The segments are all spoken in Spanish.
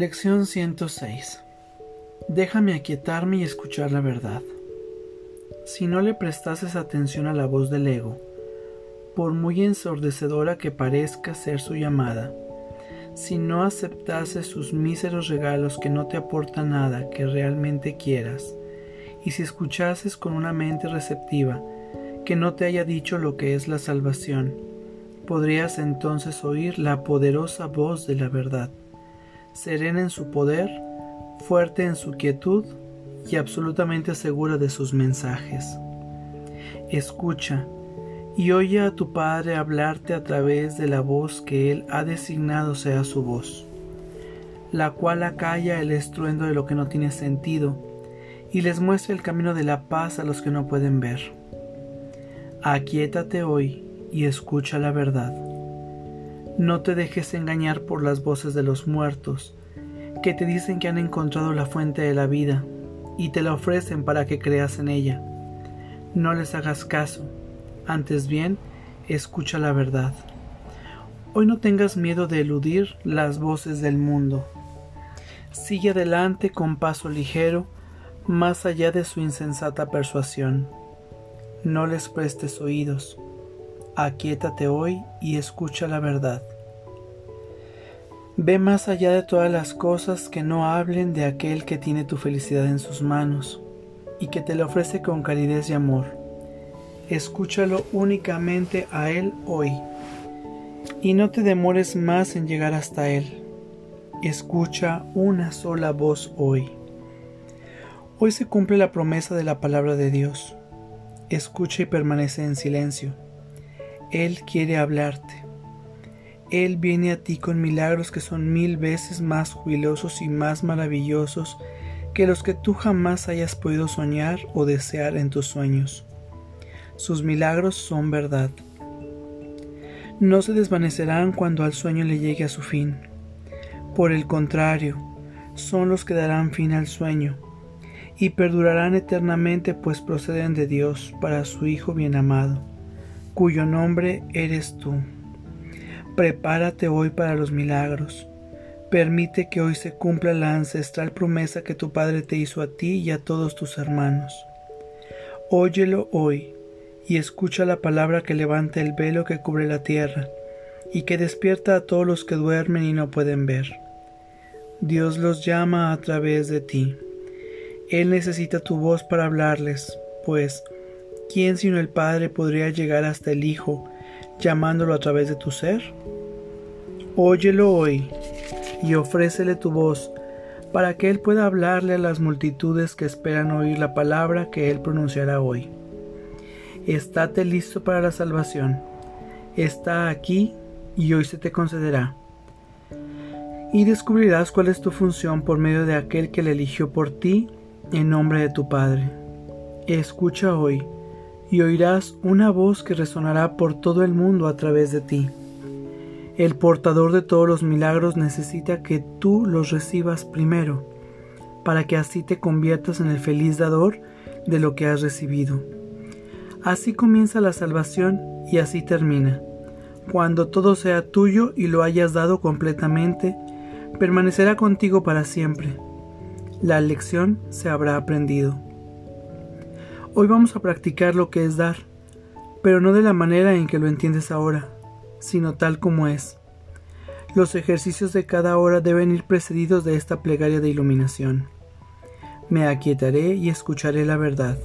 Lección 106 Déjame aquietarme y escuchar la verdad. Si no le prestases atención a la voz del ego, por muy ensordecedora que parezca ser su llamada, si no aceptases sus míseros regalos que no te aportan nada que realmente quieras, y si escuchases con una mente receptiva que no te haya dicho lo que es la salvación, podrías entonces oír la poderosa voz de la verdad, serena en su poder, fuerte en su quietud y absolutamente segura de sus mensajes. Escucha y oye a tu Padre hablarte a través de la voz que Él ha designado sea su voz, la cual acalla el estruendo de lo que no tiene sentido y les muestra el camino de la paz a los que no pueden ver. Aquietate hoy y escucha la verdad. No te dejes engañar por las voces de los muertos, que te dicen que han encontrado la fuente de la vida y te la ofrecen para que creas en ella. No les hagas caso, antes bien, escucha la verdad. Hoy no tengas miedo de eludir las voces del mundo. Sigue adelante con paso ligero, más allá de su insensata persuasión. No les prestes oídos. Aquietate hoy y escucha la verdad. Ve más allá de todas las cosas que no hablen de aquel que tiene tu felicidad en sus manos y que te la ofrece con calidez y amor. Escúchalo únicamente a Él hoy y no te demores más en llegar hasta Él. Escucha una sola voz hoy. Hoy se cumple la promesa de la palabra de Dios. Escucha y permanece en silencio. Él quiere hablarte. Él viene a ti con milagros que son mil veces más jubilosos y más maravillosos que los que tú jamás hayas podido soñar o desear en tus sueños. Sus milagros son verdad. No se desvanecerán cuando al sueño le llegue a su fin. Por el contrario, son los que darán fin al sueño y perdurarán eternamente pues proceden de Dios para su Hijo bien amado, cuyo nombre eres tú. Prepárate hoy para los milagros. Permite que hoy se cumpla la ancestral promesa que tu Padre te hizo a ti y a todos tus hermanos. Óyelo hoy y escucha la palabra que levanta el velo que cubre la tierra y que despierta a todos los que duermen y no pueden ver. Dios los llama a través de ti. Él necesita tu voz para hablarles, pues, ¿quién sino el Padre podría llegar hasta el Hijo llamándolo a través de tu ser? Óyelo hoy y ofrécele tu voz para que Él pueda hablarle a las multitudes que esperan oír la palabra que Él pronunciará hoy. Estate listo para la salvación. Está aquí y hoy se te concederá. Y descubrirás cuál es tu función por medio de aquel que le eligió por ti en nombre de tu Padre. Escucha hoy y oirás una voz que resonará por todo el mundo a través de ti. El portador de todos los milagros necesita que tú los recibas primero, para que así te conviertas en el feliz dador de lo que has recibido. Así comienza la salvación y así termina. Cuando todo sea tuyo y lo hayas dado completamente, permanecerá contigo para siempre la lección se habrá aprendido. Hoy vamos a practicar lo que es dar, pero no de la manera en que lo entiendes ahora, sino tal como es. Los ejercicios de cada hora deben ir precedidos de esta plegaria de iluminación. Me aquietaré y escucharé la verdad.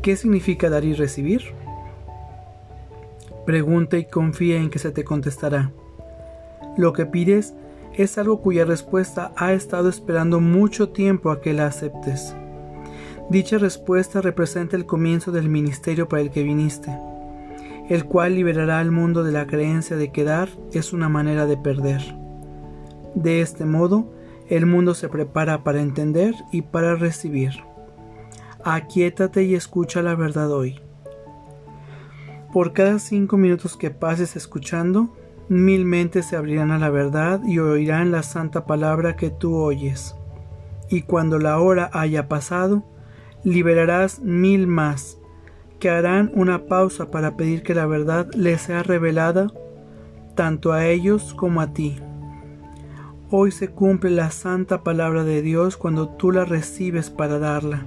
¿Qué significa dar y recibir? Pregunta y confía en que se te contestará. Lo que pides es algo cuya respuesta ha estado esperando mucho tiempo a que la aceptes. Dicha respuesta representa el comienzo del ministerio para el que viniste, el cual liberará al mundo de la creencia de que dar es una manera de perder. De este modo, el mundo se prepara para entender y para recibir. Aquietate y escucha la verdad hoy. Por cada cinco minutos que pases escuchando, mil mentes se abrirán a la verdad y oirán la santa palabra que tú oyes. Y cuando la hora haya pasado, liberarás mil más, que harán una pausa para pedir que la verdad les sea revelada tanto a ellos como a ti. Hoy se cumple la santa palabra de Dios cuando tú la recibes para darla,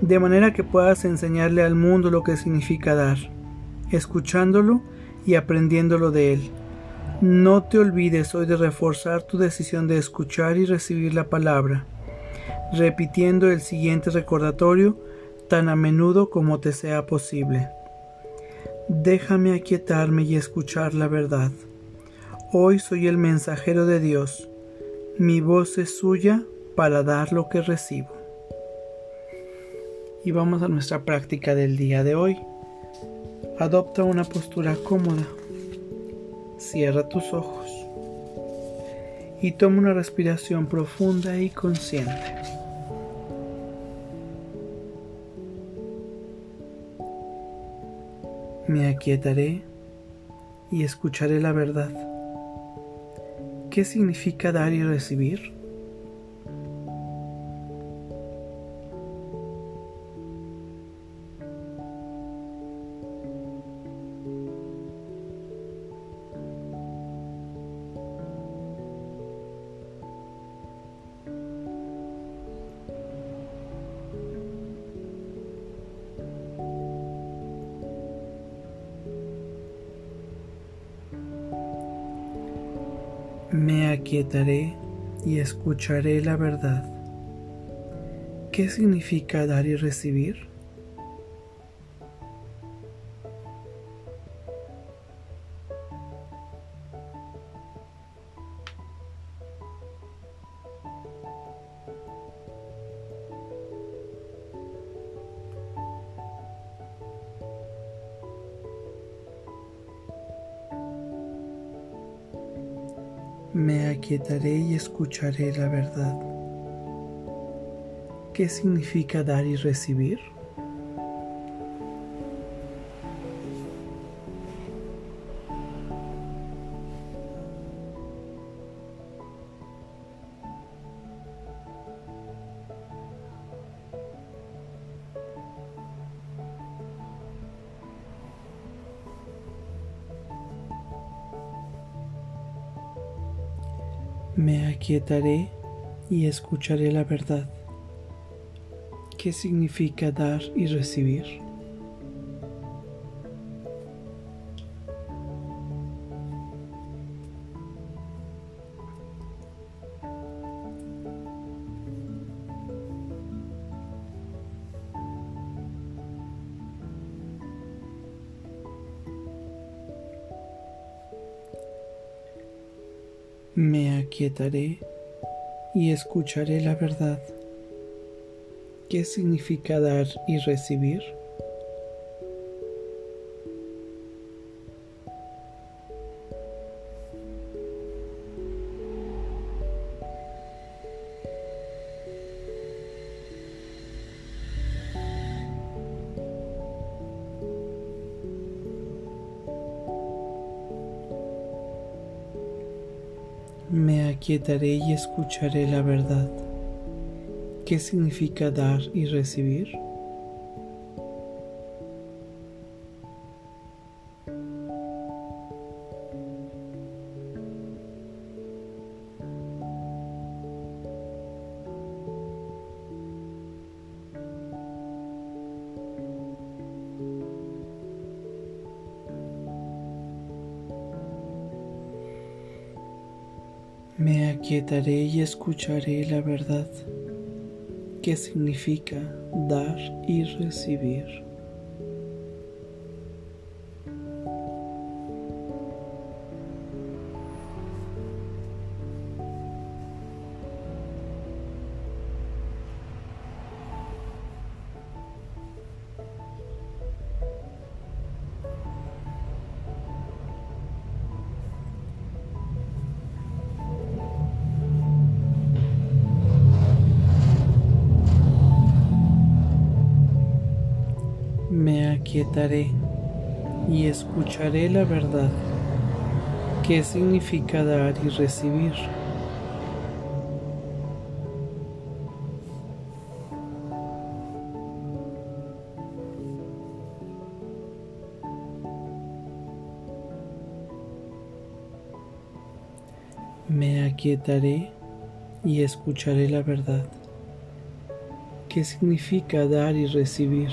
de manera que puedas enseñarle al mundo lo que significa dar, escuchándolo y aprendiéndolo de él. No te olvides hoy de reforzar tu decisión de escuchar y recibir la palabra, repitiendo el siguiente recordatorio tan a menudo como te sea posible. Déjame aquietarme y escuchar la verdad. Hoy soy el mensajero de Dios mi voz es suya para dar lo que recibo. Y vamos a nuestra práctica del día de hoy. Adopta una postura cómoda. Cierra tus ojos. Y toma una respiración profunda y consciente. Me aquietaré y escucharé la verdad. ¿Qué significa dar y recibir? Me aquietaré y escucharé la verdad. ¿Qué significa dar y recibir? Me aquietaré y escucharé la verdad. ¿Qué significa dar y recibir? Me aquietaré y escucharé la verdad. ¿Qué significa dar y recibir? Me aquietaré y escucharé la verdad. ¿Qué significa dar y recibir? Aquietaré y escucharé la verdad. ¿Qué significa dar y recibir? Me aquietaré y escucharé la verdad, ¿Qué significa dar y recibir. Me aquietaré y escucharé la verdad. ¿Qué significa dar y recibir? Me aquietaré y escucharé la verdad. ¿Qué significa dar y recibir?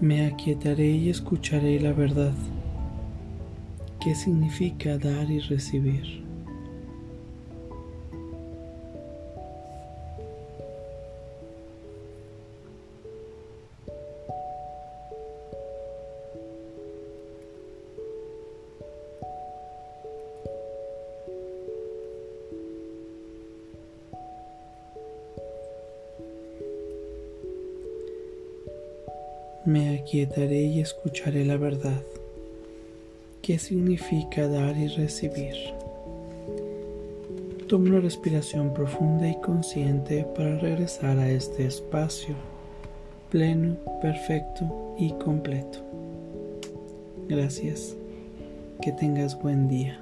Me aquietaré y escucharé la verdad. ¿Qué significa dar y recibir? Me aquietaré y escucharé la verdad. ¿Qué significa dar y recibir? Toma una respiración profunda y consciente para regresar a este espacio pleno, perfecto y completo. Gracias. Que tengas buen día.